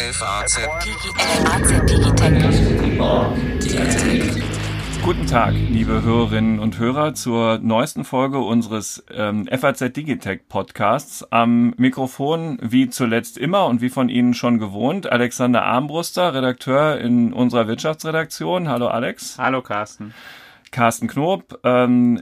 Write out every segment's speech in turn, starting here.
FAZ Digitech. Guten Tag, liebe Hörerinnen und Hörer, zur neuesten Folge unseres ähm, FAZ Digitech Podcasts. Am Mikrofon, wie zuletzt immer und wie von Ihnen schon gewohnt, Alexander Armbruster, Redakteur in unserer Wirtschaftsredaktion. Hallo Alex. Hallo Carsten. Carsten Knob, ähm,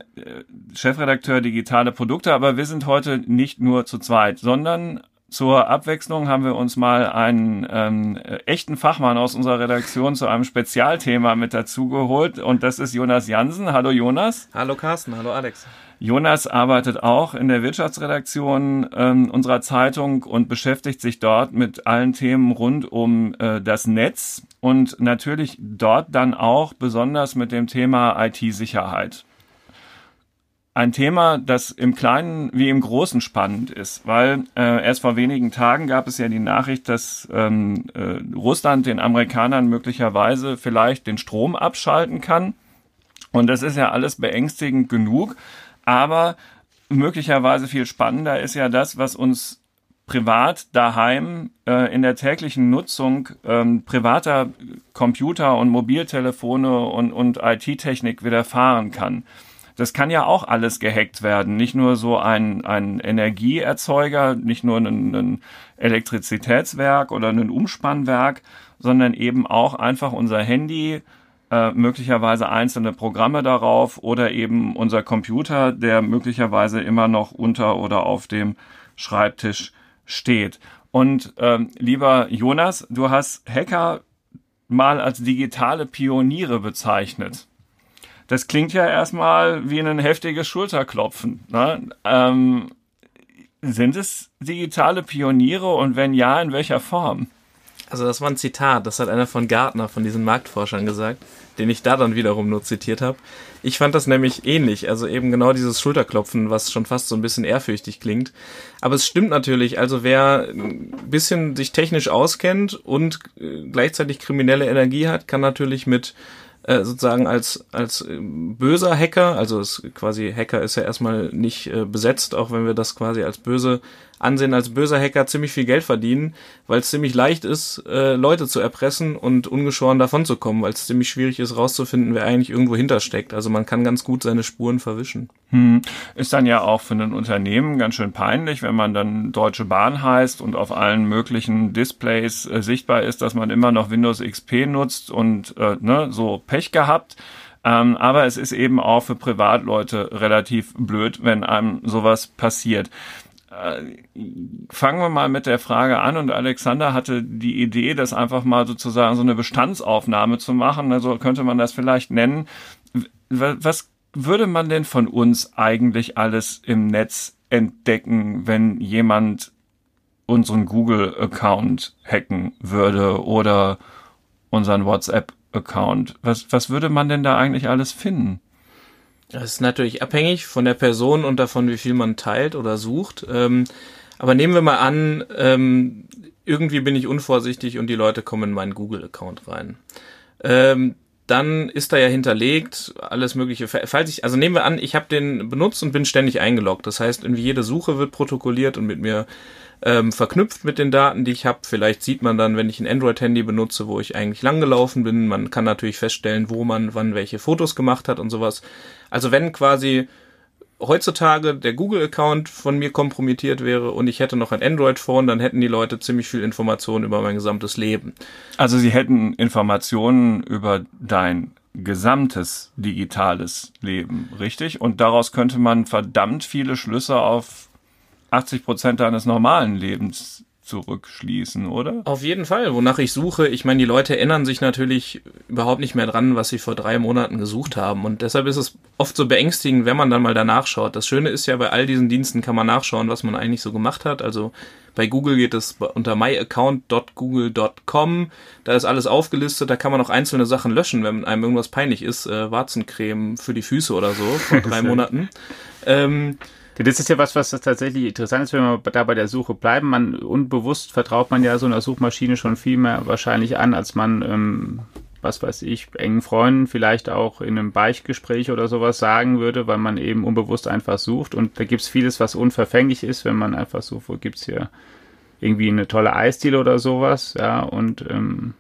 Chefredakteur digitale Produkte, aber wir sind heute nicht nur zu zweit, sondern zur Abwechslung haben wir uns mal einen ähm, echten Fachmann aus unserer Redaktion zu einem Spezialthema mit dazu geholt und das ist Jonas Jansen. Hallo Jonas. Hallo Carsten, hallo Alex. Jonas arbeitet auch in der Wirtschaftsredaktion ähm, unserer Zeitung und beschäftigt sich dort mit allen Themen rund um äh, das Netz und natürlich dort dann auch besonders mit dem Thema IT-Sicherheit. Ein Thema, das im Kleinen wie im Großen spannend ist, weil äh, erst vor wenigen Tagen gab es ja die Nachricht, dass ähm, äh, Russland den Amerikanern möglicherweise vielleicht den Strom abschalten kann. Und das ist ja alles beängstigend genug. Aber möglicherweise viel spannender ist ja das, was uns privat daheim äh, in der täglichen Nutzung ähm, privater Computer und Mobiltelefone und, und IT-Technik widerfahren kann. Das kann ja auch alles gehackt werden. Nicht nur so ein, ein Energieerzeuger, nicht nur ein, ein Elektrizitätswerk oder ein Umspannwerk, sondern eben auch einfach unser Handy, äh, möglicherweise einzelne Programme darauf oder eben unser Computer, der möglicherweise immer noch unter oder auf dem Schreibtisch steht. Und ähm, lieber Jonas, du hast Hacker mal als digitale Pioniere bezeichnet. Das klingt ja erstmal wie ein heftiges Schulterklopfen. Ne? Ähm, sind es digitale Pioniere und wenn ja, in welcher Form? Also das war ein Zitat, das hat einer von Gartner, von diesen Marktforschern gesagt, den ich da dann wiederum nur zitiert habe. Ich fand das nämlich ähnlich, also eben genau dieses Schulterklopfen, was schon fast so ein bisschen ehrfürchtig klingt. Aber es stimmt natürlich, also wer ein bisschen sich technisch auskennt und äh, gleichzeitig kriminelle Energie hat, kann natürlich mit äh, sozusagen als als böser Hacker, also es quasi Hacker ist ja erstmal nicht äh, besetzt, auch wenn wir das quasi als böse ansehen, als böser Hacker ziemlich viel Geld verdienen, weil es ziemlich leicht ist, äh, Leute zu erpressen und ungeschoren davon zu kommen, weil es ziemlich schwierig ist, rauszufinden, wer eigentlich irgendwo hintersteckt. Also man kann ganz gut seine Spuren verwischen. Hm. Ist dann ja auch für ein Unternehmen ganz schön peinlich, wenn man dann Deutsche Bahn heißt und auf allen möglichen Displays äh, sichtbar ist, dass man immer noch Windows XP nutzt und äh, ne, so Pech gehabt. Ähm, aber es ist eben auch für Privatleute relativ blöd, wenn einem sowas passiert. Äh, fangen wir mal mit der Frage an und Alexander hatte die Idee, das einfach mal sozusagen so eine Bestandsaufnahme zu machen. Also könnte man das vielleicht nennen. Was würde man denn von uns eigentlich alles im Netz entdecken, wenn jemand unseren Google-Account hacken würde oder unseren WhatsApp-Account? Was, was würde man denn da eigentlich alles finden? Das ist natürlich abhängig von der Person und davon, wie viel man teilt oder sucht. Ähm, aber nehmen wir mal an, ähm, irgendwie bin ich unvorsichtig und die Leute kommen in meinen Google-Account rein. Ähm, dann ist da ja hinterlegt alles mögliche. Falls ich, also nehmen wir an, ich habe den benutzt und bin ständig eingeloggt. Das heißt, irgendwie jede Suche wird protokolliert und mit mir ähm, verknüpft mit den Daten, die ich habe. Vielleicht sieht man dann, wenn ich ein Android-Handy benutze, wo ich eigentlich langgelaufen bin. Man kann natürlich feststellen, wo man wann welche Fotos gemacht hat und sowas. Also wenn quasi heutzutage der Google-Account von mir kompromittiert wäre und ich hätte noch ein Android-Phone, dann hätten die Leute ziemlich viel Informationen über mein gesamtes Leben. Also sie hätten Informationen über dein gesamtes digitales Leben, richtig? Und daraus könnte man verdammt viele Schlüsse auf 80 Prozent deines normalen Lebens zurückschließen, oder? Auf jeden Fall, wonach ich suche. Ich meine, die Leute erinnern sich natürlich überhaupt nicht mehr dran, was sie vor drei Monaten gesucht haben. Und deshalb ist es oft so beängstigend, wenn man dann mal danach schaut. Das Schöne ist ja, bei all diesen Diensten kann man nachschauen, was man eigentlich so gemacht hat. Also bei Google geht es unter myaccount.google.com. Da ist alles aufgelistet. Da kann man auch einzelne Sachen löschen, wenn einem irgendwas peinlich ist. Äh, Warzencreme für die Füße oder so vor drei Monaten. Ähm, das ist ja was, was tatsächlich interessant ist, wenn wir da bei der Suche bleiben. Man unbewusst vertraut man ja so einer Suchmaschine schon viel mehr wahrscheinlich an, als man, ähm, was weiß ich, engen Freunden vielleicht auch in einem Beichtgespräch oder sowas sagen würde, weil man eben unbewusst einfach sucht. Und da gibt's vieles, was unverfänglich ist, wenn man einfach sucht, wo gibt's hier irgendwie eine tolle Eisdiele oder sowas, ja, und ähm,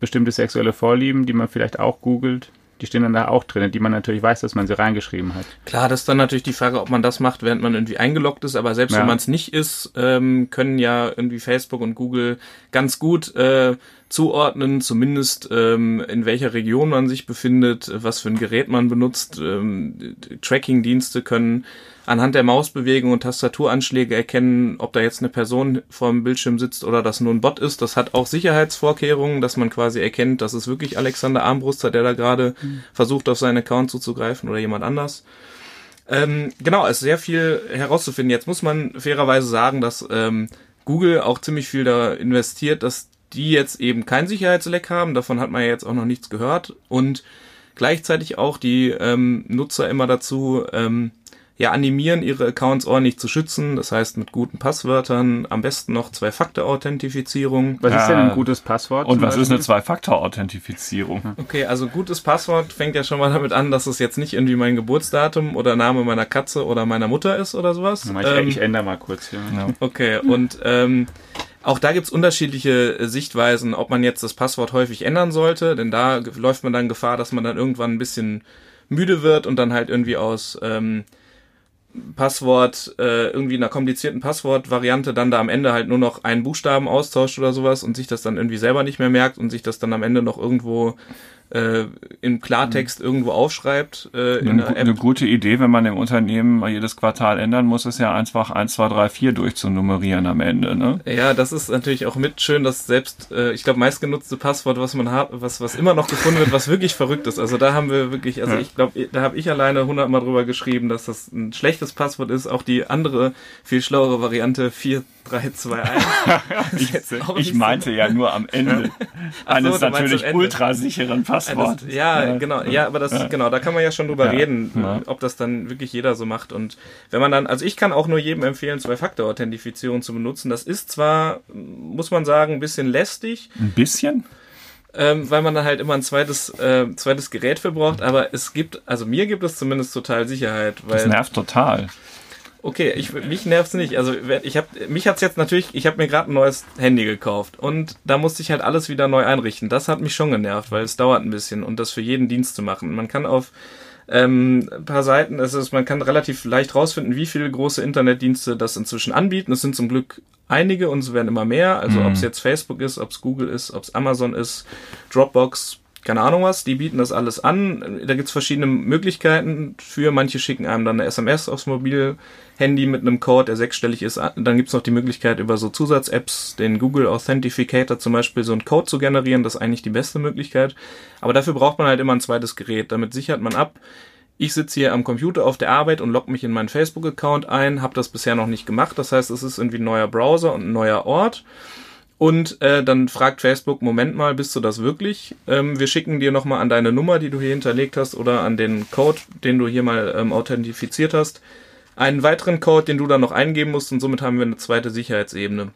bestimmte sexuelle Vorlieben, die man vielleicht auch googelt, die stehen dann da auch drin, die man natürlich weiß, dass man sie reingeschrieben hat. Klar, das ist dann natürlich die Frage, ob man das macht, während man irgendwie eingeloggt ist, aber selbst Ja. wenn man es nicht ist, ähm, können ja irgendwie Facebook und Google ganz gut äh, zuordnen, zumindest ähm, in welcher Region man sich befindet, was für ein Gerät man benutzt. Ähm, Tracking-Dienste können anhand der Mausbewegung und Tastaturanschläge erkennen, ob da jetzt eine Person vor dem Bildschirm sitzt oder das nur ein Bot ist. Das hat auch Sicherheitsvorkehrungen, dass man quasi erkennt, dass es wirklich Alexander Armbruster, der da gerade versucht, auf seinen Account zuzugreifen oder jemand anders. Ähm, genau, es ist sehr viel herauszufinden. Jetzt muss man fairerweise sagen, dass ähm, Google auch ziemlich viel da investiert, dass die jetzt eben kein Sicherheitsleck haben. Davon hat man ja jetzt auch noch nichts gehört. Und gleichzeitig auch die ähm, Nutzer immer dazu ähm, ja, animieren, ihre Accounts ordentlich zu schützen. Das heißt, mit guten Passwörtern, am besten noch Zwei-Faktor-Authentifizierung. Was ist denn ein gutes Passwort? Und was ist eine? Zwei-Faktor-Authentifizierung? Okay, also gutes Passwort fängt ja schon mal damit an, dass es jetzt nicht irgendwie mein Geburtsdatum oder Name meiner Katze oder meiner Mutter ist oder sowas. Ich, Ähm, ich ändere mal kurz hier. Ja. Okay, und ähm, auch da gibt's unterschiedliche äh, Sichtweisen, ob man jetzt das Passwort häufig ändern sollte, denn da läuft man dann Gefahr, dass man dann irgendwann ein bisschen müde wird und dann halt irgendwie aus ähm, Passwort, äh, irgendwie einer komplizierten Passwortvariante dann da am Ende halt nur noch einen Buchstaben austauscht oder sowas und sich das dann irgendwie selber nicht mehr merkt und sich das dann am Ende noch irgendwo äh, im Klartext irgendwo aufschreibt äh, in Eine, der gu- eine App. gute Idee, wenn man im Unternehmen mal jedes Quartal ändern muss, ist ja einfach 1, 2, 3, 4 durchzunummerieren am Ende. Ne? Ja, das ist natürlich auch mit schön, dass selbst, äh, ich glaube, meistgenutzte Passwort, was man hat, was, was immer noch gefunden wird, was wirklich verrückt ist. Also da haben wir wirklich, also Ja. ich glaube, da habe ich alleine hundertmal drüber geschrieben, dass das ein schlechtes Passwort ist. Auch die andere, viel schlauere Variante 4321. Ich, jetzt auch ich nicht so- meinte ja nur am Ende so, eines meinst natürlich ultrasicheren Passworts. Das, ja, genau, ja, aber das, genau, da kann man ja schon drüber reden, ob das dann wirklich jeder so macht. Und wenn man dann, also ich kann auch nur jedem empfehlen, Zwei-Faktor-Authentifizierung zu benutzen. Das ist zwar, muss man sagen, ein bisschen lästig, Ein bisschen? ähm, weil man dann halt immer ein zweites, äh, zweites Gerät für braucht, aber es gibt, also mir gibt es zumindest total Sicherheit, Das weil nervt total. Okay, ich mich nervt's nicht. Also ich habe mich hat's jetzt natürlich, ich habe mir gerade ein neues Handy gekauft und da musste ich halt alles wieder neu einrichten. Das hat mich schon genervt, weil es dauert ein bisschen und das für jeden Dienst zu machen. Man kann auf ähm, ein paar Seiten, es ist, man kann relativ leicht rausfinden, wie viele große Internetdienste das inzwischen anbieten. Es sind zum Glück einige und es werden immer mehr. Also Mhm. ob es jetzt Facebook ist, ob es Google ist, ob es Amazon ist, Dropbox, keine Ahnung was, die bieten das alles an. Da gibt's verschiedene Möglichkeiten für. Manche schicken einem dann eine SMS aufs Mobilhandy mit einem Code, der sechsstellig ist. Dann gibt's noch die Möglichkeit, über so Zusatz-Apps, den Google Authentificator zum Beispiel, so einen Code zu generieren. Das ist eigentlich die beste Möglichkeit. Aber dafür braucht man halt immer ein zweites Gerät. Damit sichert man ab. Ich sitze hier am Computer auf der Arbeit und logge mich in meinen Facebook-Account ein, habe das bisher noch nicht gemacht. Das heißt, es ist irgendwie ein neuer Browser und ein neuer Ort. Und äh, dann fragt Facebook, Moment mal, bist du das wirklich? Ähm, wir schicken dir nochmal an deine Nummer, die du hier hinterlegt hast, oder an den Code, den du hier mal ähm, authentifiziert hast, einen weiteren Code, den du dann noch eingeben musst und somit haben wir eine zweite Sicherheitsebene.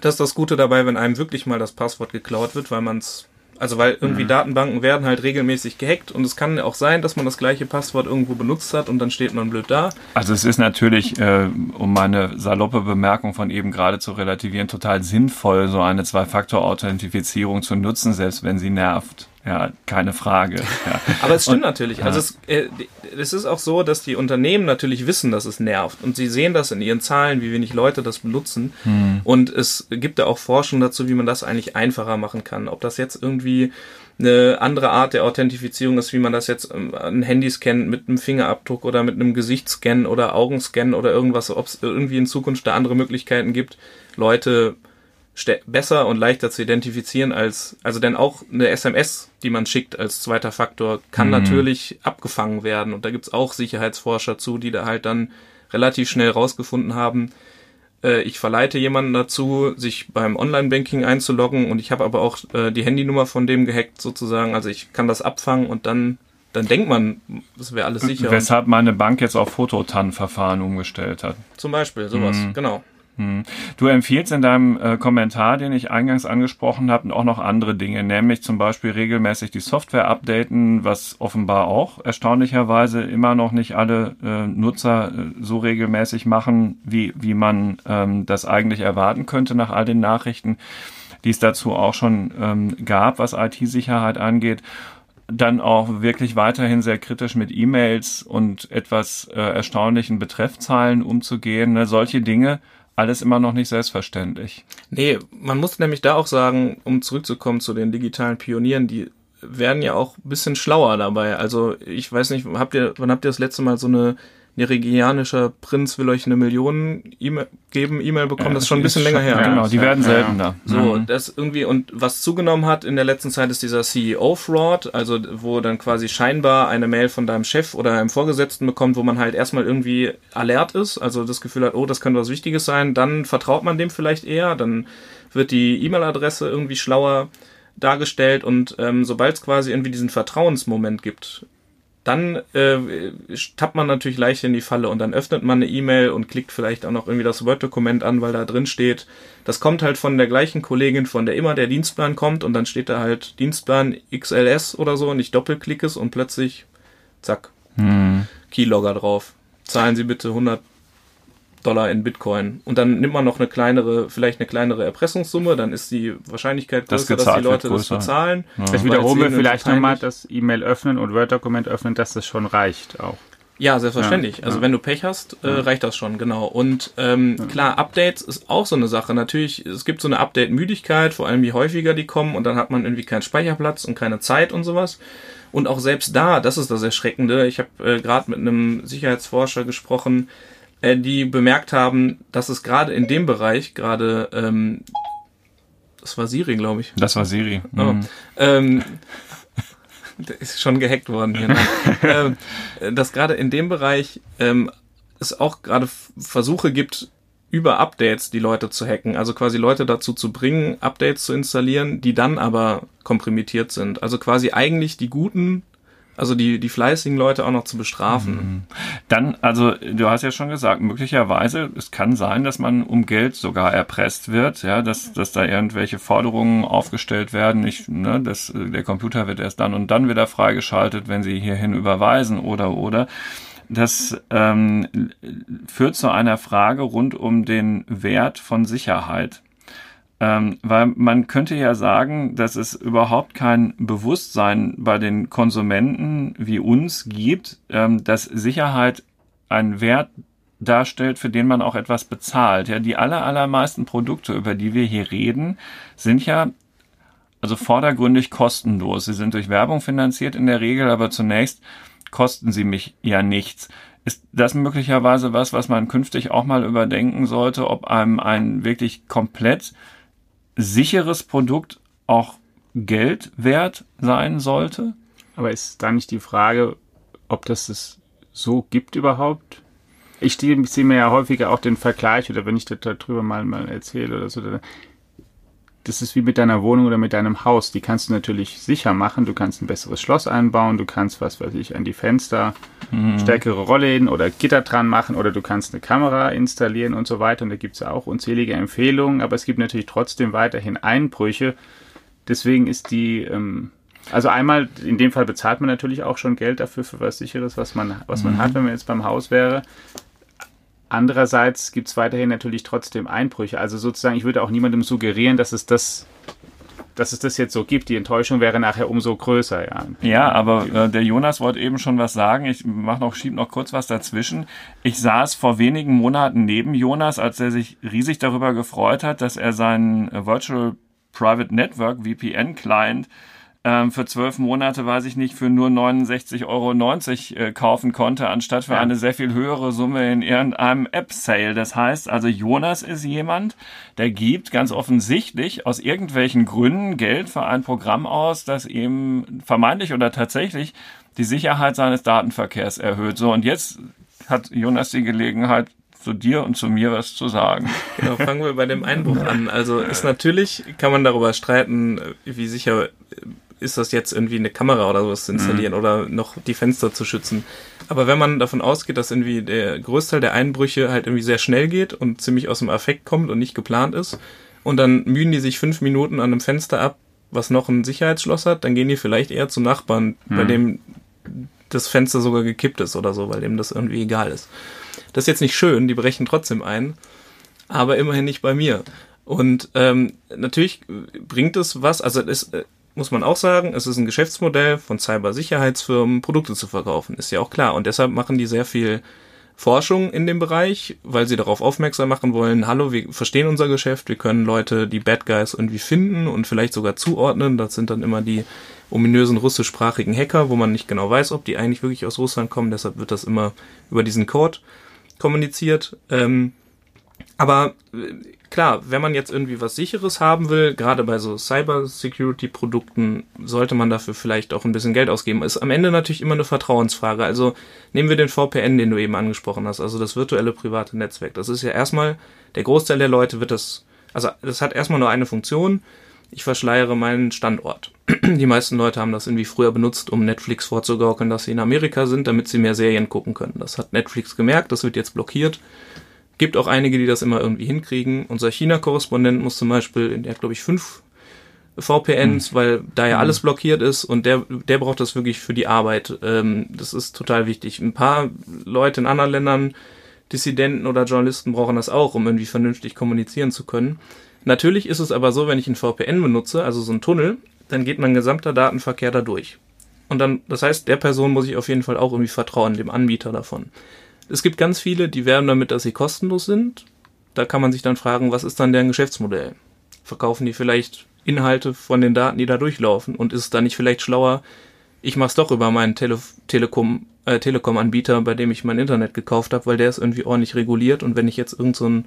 Das ist das Gute dabei, wenn einem wirklich mal das Passwort geklaut wird, weil man es, also weil irgendwie Datenbanken werden halt regelmäßig gehackt und es kann auch sein, dass man das gleiche Passwort irgendwo benutzt hat und dann steht man blöd da. Also es ist natürlich, äh, um meine saloppe Bemerkung von eben gerade zu relativieren, total sinnvoll, so eine Zwei-Faktor-Authentifizierung zu nutzen, selbst wenn sie nervt. Ja, keine Frage. Ja. Aber es stimmt natürlich. Also es, äh, es ist auch so, dass die Unternehmen natürlich wissen, dass es nervt. Und sie sehen das in ihren Zahlen, wie wenig Leute das benutzen. Und es gibt da auch Forschung dazu, wie man das eigentlich einfacher machen kann. Ob das jetzt irgendwie eine andere Art der Authentifizierung ist, wie man das jetzt ähm, an Handys kennt, mit einem Fingerabdruck oder mit einem Gesichtsscan oder Augenscan oder irgendwas, ob es irgendwie in Zukunft da andere Möglichkeiten gibt, Leute besser und leichter zu identifizieren als, also denn auch eine SMS, die man schickt als zweiter Faktor, kann natürlich abgefangen werden. Und da gibt's auch Sicherheitsforscher zu, die da halt dann relativ schnell rausgefunden haben, äh, ich verleite jemanden dazu, sich beim Online-Banking einzuloggen und ich habe aber auch äh, die Handynummer von dem gehackt sozusagen. Also ich kann das abfangen und dann, dann denkt man, das wäre alles sicher. Weshalb meine Bank jetzt auf Fototan-Verfahren umgestellt hat. zum Beispiel sowas, Mhm. genau. Hm. Du empfiehlst in deinem äh, Kommentar, den ich eingangs angesprochen habe, auch noch andere Dinge, nämlich zum Beispiel regelmäßig die Software updaten, was offenbar auch erstaunlicherweise immer noch nicht alle äh, Nutzer äh, so regelmäßig machen, wie, wie man ähm, das eigentlich erwarten könnte nach all den Nachrichten, die es dazu auch schon ähm, gab, was IT-Sicherheit angeht dann auch wirklich weiterhin sehr kritisch mit E-Mails und etwas äh, erstaunlichen Betreffzahlen umzugehen. Ne? Solche Dinge alles immer noch nicht selbstverständlich. Nee, man muss nämlich da auch sagen, um zurückzukommen zu den digitalen Pionieren, die werden ja auch ein bisschen schlauer dabei. Also ich weiß nicht, habt ihr, wann habt ihr das letzte Mal so eine nigerianischer Prinz will euch eine Million e geben, E-Mail bekommen, ja, das ist schon ein bisschen länger her. Genau, die werden seltener. So, mhm. das irgendwie, und was zugenommen hat in der letzten Zeit ist dieser CEO-Fraud, also wo dann quasi scheinbar eine Mail von deinem Chef oder einem Vorgesetzten bekommt, wo man halt erstmal irgendwie alert ist, also das Gefühl hat, oh, das könnte was Wichtiges sein, dann vertraut man dem vielleicht eher, dann wird die E-Mail-Adresse irgendwie schlauer dargestellt und ähm, sobald es quasi irgendwie diesen Vertrauensmoment gibt, dann äh, tappt man natürlich leicht in die Falle und dann öffnet man eine E-Mail und klickt vielleicht auch noch irgendwie das Word-Dokument an, weil da drin steht, das kommt halt von der gleichen Kollegin, von der immer der Dienstplan kommt und dann steht da halt Dienstplan XLS oder so und ich doppelklicke es und plötzlich, zack, hm. Keylogger drauf. Zahlen Sie bitte 100 Dollar in Bitcoin. Und dann nimmt man noch eine kleinere, vielleicht eine kleinere Erpressungssumme, dann ist die Wahrscheinlichkeit größer, das dass die Leute das bezahlen. Ja. Ich wiederhole vielleicht nochmal das E-Mail öffnen und Word-Dokument öffnen, dass das schon reicht auch. Ja, selbstverständlich. Ja, also ja. wenn du Pech hast, äh, reicht das schon, genau. Und ähm, ja. klar, Updates ist auch so eine Sache. Natürlich, es gibt so eine Update-Müdigkeit, vor allem wie häufiger die kommen und dann hat man irgendwie keinen Speicherplatz und keine Zeit und sowas. Und auch selbst da, das ist das Erschreckende. Ich habe äh, gerade mit einem Sicherheitsforscher gesprochen, äh, die bemerkt haben, dass es gerade in dem Bereich gerade ähm, das war Siri, glaube ich. Das war Siri. Oh. Mhm. Ähm, der ist schon gehackt worden hier. Ne? ähm, dass gerade in dem Bereich ähm, es auch gerade Versuche gibt, über Updates die Leute zu hacken. Also quasi Leute dazu zu bringen, Updates zu installieren, die dann aber komprimiert sind. Also quasi eigentlich die guten also die, die fleißigen Leute auch noch zu bestrafen. Mhm. Dann, also du hast ja schon gesagt, möglicherweise, es kann sein, dass man um Geld sogar erpresst wird, ja, dass, dass da irgendwelche Forderungen aufgestellt werden. Ich, ne, dass, der Computer wird erst dann und dann wieder freigeschaltet, wenn sie hierhin überweisen oder oder. Das ähm, führt zu einer Frage rund um den Wert von Sicherheit. Ähm, weil man könnte ja sagen, dass es überhaupt kein Bewusstsein bei den Konsumenten wie uns gibt, ähm, dass Sicherheit einen Wert darstellt, für den man auch etwas bezahlt. Ja, die aller, allermeisten Produkte, über die wir hier reden, sind ja also vordergründig kostenlos. Sie sind durch Werbung finanziert in der Regel, aber zunächst kosten sie mich ja nichts. Ist das möglicherweise was, was man künftig auch mal überdenken sollte, ob einem ein wirklich komplett sicheres Produkt auch Geld wert sein sollte. Aber ist da nicht die Frage, ob das es so gibt überhaupt? Ich sehe mir ja häufiger auch den Vergleich oder wenn ich darüber mal, mal erzähle oder so, das ist wie mit deiner Wohnung oder mit deinem Haus. Die kannst du natürlich sicher machen. Du kannst ein besseres Schloss einbauen. Du kannst, was weiß ich, an die Fenster mhm. stärkere Rollläden oder Gitter dran machen oder du kannst eine Kamera installieren und so weiter. Und da gibt es auch unzählige Empfehlungen. Aber es gibt natürlich trotzdem weiterhin Einbrüche. Deswegen ist die, ähm, also einmal, in dem Fall bezahlt man natürlich auch schon Geld dafür, für was sicheres, was man, was man mhm. hat, wenn man jetzt beim Haus wäre. Andererseits gibt es weiterhin natürlich trotzdem Einbrüche. Also sozusagen, ich würde auch niemandem suggerieren, dass es das dass es das jetzt so gibt. Die Enttäuschung wäre nachher umso größer, ja. Ja, aber äh, der Jonas wollte eben schon was sagen. Ich mach noch, schieb noch kurz was dazwischen. Ich saß vor wenigen Monaten neben Jonas, als er sich riesig darüber gefreut hat, dass er seinen Virtual Private Network VPN Client ähm, für zwölf Monate, weiß ich nicht, für nur 69,90 Euro äh, kaufen konnte, anstatt für ja. eine sehr viel höhere Summe in irgendeinem App-Sale. Das heißt also, Jonas ist jemand, der gibt ganz offensichtlich aus irgendwelchen Gründen Geld für ein Programm aus, das ihm vermeintlich oder tatsächlich die Sicherheit seines Datenverkehrs erhöht. So, und jetzt hat Jonas die Gelegenheit, zu dir und zu mir was zu sagen. Genau, fangen wir bei dem Einbruch an. Also ist natürlich, kann man darüber streiten, wie sicher ist das jetzt irgendwie eine Kamera oder sowas zu installieren mhm. oder noch die Fenster zu schützen. Aber wenn man davon ausgeht, dass irgendwie der Großteil der Einbrüche halt irgendwie sehr schnell geht und ziemlich aus dem Affekt kommt und nicht geplant ist, und dann mühen die sich fünf Minuten an einem Fenster ab, was noch ein Sicherheitsschloss hat, dann gehen die vielleicht eher zum Nachbarn, mhm. bei dem das Fenster sogar gekippt ist oder so, weil dem das irgendwie egal ist. Das ist jetzt nicht schön, die brechen trotzdem ein, aber immerhin nicht bei mir. Und ähm, natürlich bringt es was, also es äh, muss man auch sagen, es ist ein Geschäftsmodell von Cybersicherheitsfirmen, Produkte zu verkaufen, ist ja auch klar. Und deshalb machen die sehr viel Forschung in dem Bereich, weil sie darauf aufmerksam machen wollen, hallo, wir verstehen unser Geschäft, wir können Leute, die Bad Guys irgendwie finden und vielleicht sogar zuordnen. Das sind dann immer die ominösen russischsprachigen Hacker, wo man nicht genau weiß, ob die eigentlich wirklich aus Russland kommen. Deshalb wird das immer über diesen Code kommuniziert. Ähm, aber äh, klar, wenn man jetzt irgendwie was sicheres haben will, gerade bei so Cyber-Security-Produkten, sollte man dafür vielleicht auch ein bisschen Geld ausgeben. Ist am Ende natürlich immer eine Vertrauensfrage. Also nehmen wir den VPN, den du eben angesprochen hast, also das virtuelle private Netzwerk. Das ist ja erstmal, der Großteil der Leute wird das, also das hat erstmal nur eine Funktion. Ich verschleiere meinen Standort. Die meisten Leute haben das irgendwie früher benutzt, um Netflix vorzugaukeln, dass sie in Amerika sind, damit sie mehr Serien gucken können. Das hat Netflix gemerkt, das wird jetzt blockiert. Gibt auch einige, die das immer irgendwie hinkriegen. Unser China-Korrespondent muss zum Beispiel, der hat glaube ich fünf VPNs, mhm. weil da ja alles blockiert ist und der, der braucht das wirklich für die Arbeit. Ähm, das ist total wichtig. Ein paar Leute in anderen Ländern, Dissidenten oder Journalisten brauchen das auch, um irgendwie vernünftig kommunizieren zu können. Natürlich ist es aber so, wenn ich ein VPN benutze, also so ein Tunnel, dann geht mein gesamter Datenverkehr da durch. Und dann, das heißt, der Person muss ich auf jeden Fall auch irgendwie vertrauen, dem Anbieter davon. Es gibt ganz viele, die werben damit, dass sie kostenlos sind. Da kann man sich dann fragen, was ist dann deren Geschäftsmodell? Verkaufen die vielleicht Inhalte von den Daten, die da durchlaufen? Und ist es dann nicht vielleicht schlauer, ich mache es doch über meinen Tele Telekom, äh, Telekom-Anbieter, bei dem ich mein Internet gekauft habe, weil der ist irgendwie ordentlich reguliert. Und wenn ich jetzt irgend so, ein,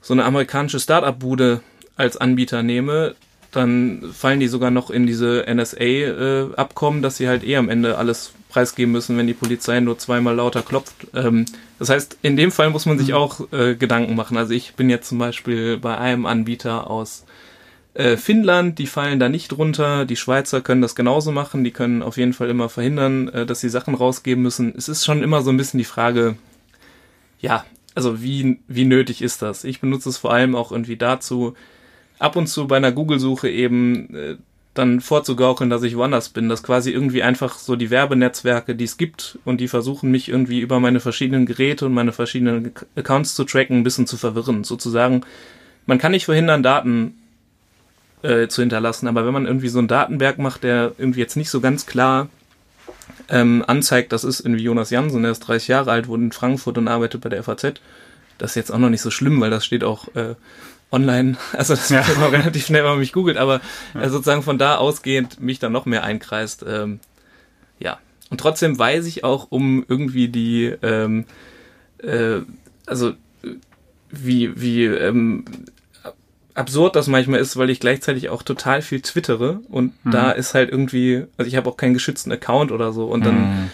so eine amerikanische Start-up-Bude als Anbieter nehme, dann fallen die sogar noch in diese NSA-Abkommen, äh, dass sie halt eh am Ende alles preisgeben müssen, wenn die Polizei nur zweimal lauter klopft. Ähm, das heißt, in dem Fall muss man sich mhm. auch äh, Gedanken machen. Also ich bin jetzt zum Beispiel bei einem Anbieter aus äh, Finnland, die fallen da nicht runter. Die Schweizer können das genauso machen. Die können auf jeden Fall immer verhindern, äh, dass sie Sachen rausgeben müssen. Es ist schon immer so ein bisschen die Frage, ja, also wie, wie nötig ist das? Ich benutze es vor allem auch irgendwie dazu, ab und zu bei einer Google-Suche eben äh, dann vorzugaukeln, dass ich woanders bin, dass quasi irgendwie einfach so die Werbenetzwerke, die es gibt und die versuchen mich irgendwie über meine verschiedenen Geräte und meine verschiedenen Accounts zu tracken, ein bisschen zu verwirren. Sozusagen, man kann nicht verhindern, Daten äh, zu hinterlassen, aber wenn man irgendwie so einen Datenberg macht, der irgendwie jetzt nicht so ganz klar ähm, anzeigt, das ist irgendwie Jonas Jansen, der ist 30 Jahre alt, wohnt in Frankfurt und arbeitet bei der FAZ. Das ist jetzt auch noch nicht so schlimm, weil das steht auch äh, online, also das ja. wird auch relativ schnell, wenn man mich googelt, aber ja. äh, sozusagen von da ausgehend mich dann noch mehr einkreist. Ähm, ja. Und trotzdem weiß ich auch um irgendwie die, ähm, äh, also wie, wie ähm, absurd das manchmal ist, weil ich gleichzeitig auch total viel twittere und mhm. da ist halt irgendwie, also ich habe auch keinen geschützten Account oder so und dann mhm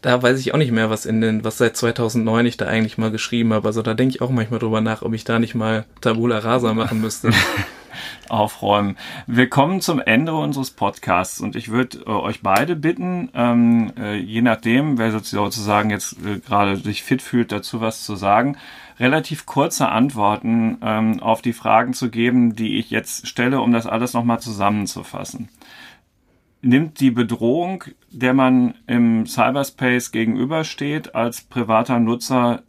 da weiß ich auch nicht mehr, was in den, was seit 2009 ich da eigentlich mal geschrieben habe. Also da denke ich auch manchmal drüber nach, ob ich da nicht mal Tabula Rasa machen müsste. Aufräumen. Wir kommen zum Ende unseres Podcasts und ich würde äh, euch beide bitten, ähm, äh, je nachdem, wer sozusagen jetzt äh, gerade sich fit fühlt, dazu was zu sagen, relativ kurze Antworten ähm, auf die Fragen zu geben, die ich jetzt stelle, um das alles nochmal zusammenzufassen nimmt die Bedrohung, der man im Cyberspace gegenübersteht, als privater Nutzer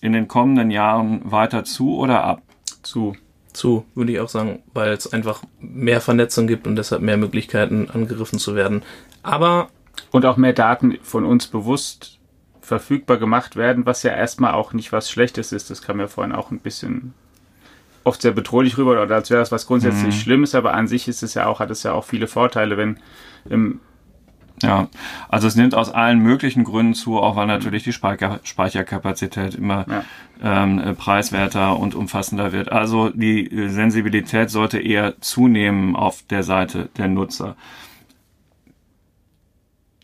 in den kommenden Jahren weiter zu oder ab? Zu. Zu, würde ich auch sagen, weil es einfach mehr Vernetzung gibt und deshalb mehr Möglichkeiten angegriffen zu werden. Aber. Und auch mehr Daten von uns bewusst verfügbar gemacht werden, was ja erstmal auch nicht was Schlechtes ist. Das kam ja vorhin auch ein bisschen oft sehr bedrohlich rüber oder als wäre das was grundsätzlich mhm. Schlimmes, aber an sich ist es ja auch, hat es ja auch viele Vorteile, wenn im ja, also es nimmt aus allen möglichen Gründen zu, auch weil natürlich die Speicher Speicherkapazität immer ja. ähm, preiswerter und umfassender wird. Also die Sensibilität sollte eher zunehmen auf der Seite der Nutzer.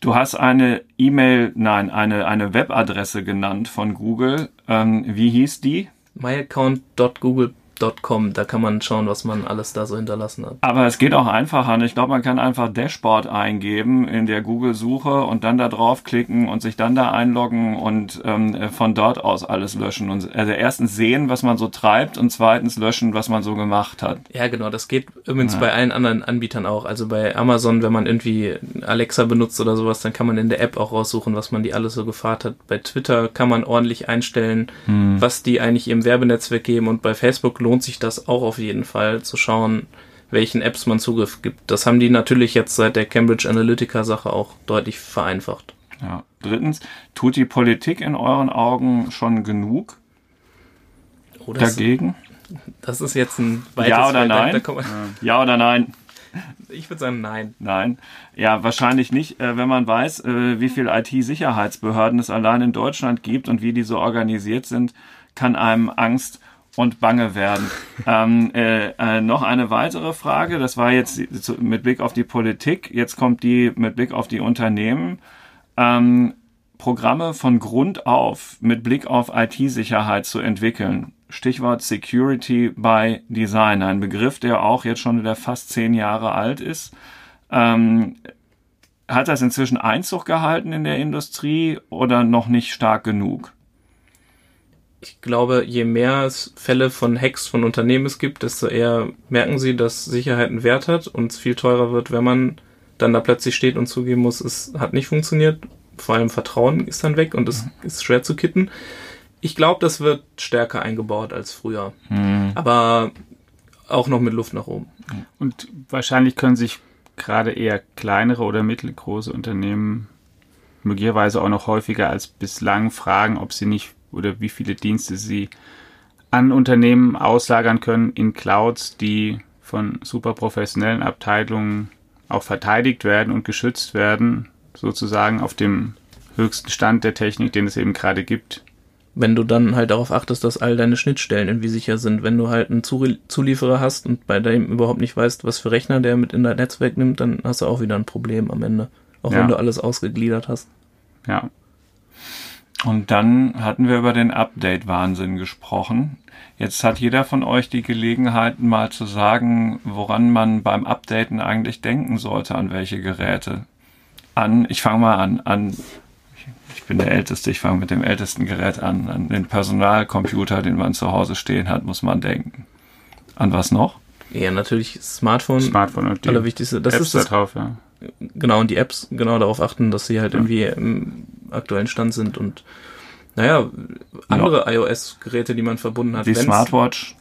Du hast eine E-Mail, nein, eine, eine Webadresse genannt von Google. Ähm, wie hieß die? myaccount.google.com app.com. Da kann man schauen, was man alles da so hinterlassen hat. Aber es geht auch einfacher. Ich glaube, man kann einfach Dashboard eingeben in der Google-Suche und dann da draufklicken und sich dann da einloggen und ähm, von dort aus alles löschen. Und also erstens sehen, was man so treibt und zweitens löschen, was man so gemacht hat. Ja, genau. Das geht übrigens ja. bei allen anderen Anbietern auch. Also bei Amazon, wenn man irgendwie Alexa benutzt oder sowas, dann kann man in der App auch raussuchen, was man die alles so gefahrt hat. Bei Twitter kann man ordentlich einstellen, hm. was die eigentlich ihrem Werbenetzwerk geben und bei Facebook lohnt sich das auch auf jeden Fall zu schauen, welchen Apps man Zugriff gibt. Das haben die natürlich jetzt seit der Cambridge Analytica Sache auch deutlich vereinfacht. Ja. Drittens, tut die Politik in euren Augen schon genug oh, das dagegen? das ist jetzt ein weites Ja oder Feld, nein? Da, da ja oder nein? Ich würde sagen, nein. Nein. Ja, wahrscheinlich nicht, äh, wenn man weiß, äh, wie viel IT-Sicherheitsbehörden es allein in Deutschland gibt und wie die so organisiert sind, kann einem Angst und bange werden. ähm, äh, äh, noch eine weitere Frage, das war jetzt mit Blick auf die Politik, jetzt kommt die mit Blick auf die Unternehmen. Ähm, Programme von Grund auf mit Blick auf IT-Sicherheit zu entwickeln. Stichwort Security by Design, ein Begriff, der auch jetzt schon wieder fast zehn Jahre alt ist. Ähm, hat das inzwischen Einzug gehalten in der Industrie oder noch nicht stark genug? Ich glaube, je mehr es Fälle von Hacks von Unternehmen es gibt, desto eher merken sie, dass Sicherheit einen Wert hat und es viel teurer wird, wenn man dann da plötzlich steht und zugeben muss, es hat nicht funktioniert. Vor allem Vertrauen ist dann weg und es ist schwer zu kitten ich glaube, das wird stärker eingebaut als früher. Mhm. Aber auch noch mit Luft nach oben. Und wahrscheinlich können sich gerade eher kleinere oder mittelgroße Unternehmen möglicherweise auch noch häufiger als bislang fragen, ob sie nicht oder wie viele Dienste sie an Unternehmen auslagern können in Clouds, die von super professionellen Abteilungen auch verteidigt werden und geschützt werden, sozusagen auf dem höchsten Stand der Technik, den es eben gerade gibt wenn du dann halt darauf achtest, dass all deine Schnittstellen irgendwie sicher sind. Wenn du halt einen Zulieferer hast und bei dem überhaupt nicht weißt, was für Rechner der mit in dein Netzwerk nimmt, dann hast du auch wieder ein Problem am Ende. Auch ja. wenn du alles ausgegliedert hast. Ja. Und dann hatten wir über den Update-Wahnsinn gesprochen. Jetzt hat jeder von euch die Gelegenheit, mal zu sagen, woran man beim Updaten eigentlich denken sollte, an welche Geräte. An, ich fange mal an, an bin der Älteste, ich fange mit dem ältesten Gerät an. An den Personalcomputer, den man zu Hause stehen hat, muss man denken. An was noch? Ja, natürlich Smartphone. Smartphone und die Allerwichtigste. Das Apps ist das, da drauf, ja. Genau, und die Apps genau darauf achten, dass sie halt ja. irgendwie im aktuellen Stand sind und naja, andere ja. iOS-Geräte, die man verbunden hat. Die Smartwatch.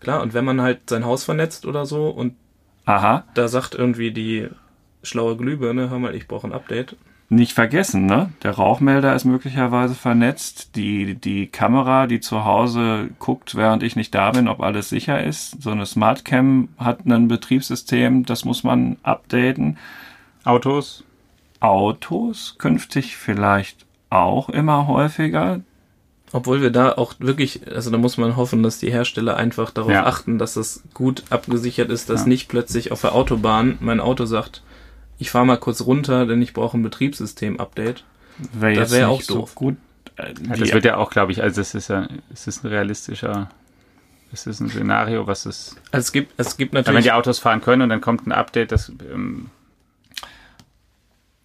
Klar, und wenn man halt sein Haus vernetzt oder so und Aha. da sagt irgendwie die schlaue Glühbirne, hör mal, ich brauche ein Update, nicht vergessen, ne? Der Rauchmelder ist möglicherweise vernetzt. Die, die Kamera, die zu Hause guckt, während ich nicht da bin, ob alles sicher ist. So eine Smartcam hat ein Betriebssystem, das muss man updaten. Autos? Autos künftig vielleicht auch immer häufiger. Obwohl wir da auch wirklich, also da muss man hoffen, dass die Hersteller einfach darauf ja. achten, dass es gut abgesichert ist, dass ja. nicht plötzlich auf der Autobahn mein Auto sagt, ich fahre mal kurz runter, denn ich brauche ein Betriebssystem-Update. Wär das wäre auch doof. So gut. Äh, ja, das wird ja auch, glaube ich, also es ist ja, es ist ein realistischer, es ist ein Szenario, was es. Also es gibt, es gibt natürlich. Wenn die Autos fahren können und dann kommt ein Update, das. Ähm,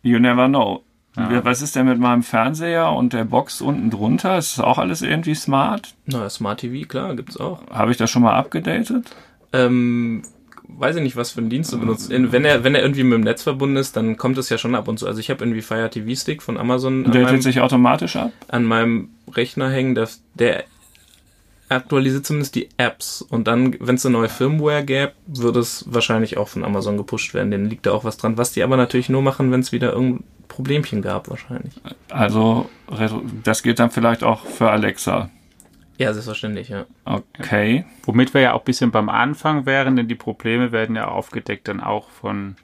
you never know. Ja. Was ist denn mit meinem Fernseher und der Box unten drunter? Ist das auch alles irgendwie smart? Na, Smart TV, klar, gibt's auch. Habe ich das schon mal abgedatet? Ähm, weiß ich nicht, was für einen Dienst du benutzt. Wenn er, wenn er irgendwie mit dem Netz verbunden ist, dann kommt es ja schon ab und zu. Also ich habe irgendwie Fire TV Stick von Amazon. Der meinem, sich automatisch ab? An meinem Rechner hängen, der, der aktualisiert zumindest die Apps. Und dann, wenn es eine neue Firmware gäbe, würde es wahrscheinlich auch von Amazon gepusht werden. Denen liegt da auch was dran. Was die aber natürlich nur machen, wenn es wieder irgendein Problemchen gab, wahrscheinlich. Also, das geht dann vielleicht auch für Alexa. Ja, selbstverständlich, ja. Okay. Womit wir ja auch ein bisschen beim Anfang wären, denn die Probleme werden ja aufgedeckt dann auch von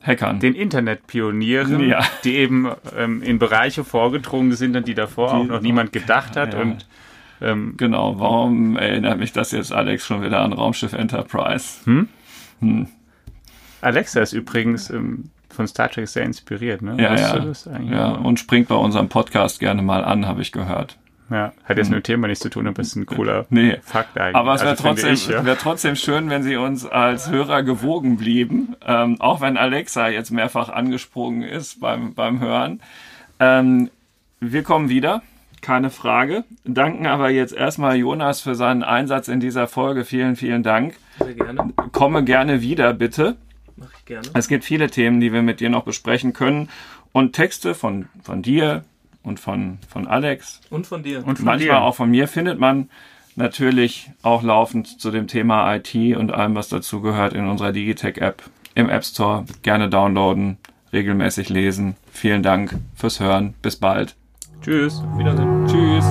Hackern. Den Internetpionieren, ja. die eben ähm, in Bereiche vorgedrungen sind, an die davor die, auch noch niemand gedacht hat. Ja. Und ähm, genau, warum erinnert mich das jetzt Alex schon wieder an Raumschiff Enterprise? Hm? Hm. Alexa ist übrigens ähm, von Star Trek sehr inspiriert, ne? Ja, ja. ja. Und springt bei unserem Podcast gerne mal an, habe ich gehört. Ja, hat jetzt mit dem Thema nichts zu tun, aber ist ein cooler Nee. Fakt eigentlich. Aber es wäre Also trotzdem, ich, ja. wär trotzdem schön, wenn Sie uns als Hörer gewogen blieben, ähm, auch wenn Alexa jetzt mehrfach angesprungen ist beim, beim Hören. Ähm, wir kommen wieder, keine Frage. Danken aber jetzt erstmal Jonas für seinen Einsatz in dieser Folge. Vielen, vielen Dank. Sehr gerne. Komme gerne wieder, bitte. Mach ich gerne. Es gibt viele Themen, die wir mit dir noch besprechen können. Und Texte von, von dir und von, von Alex Und von dir. Und von manchmal dir. auch von mir findet man natürlich auch laufend zu dem Thema IT und allem, was dazu gehört in unserer Digitech-App im App Store. Gerne downloaden, regelmäßig lesen. Vielen Dank fürs Hören. Bis bald. Tschüss. Wiedersehen. Tschüss.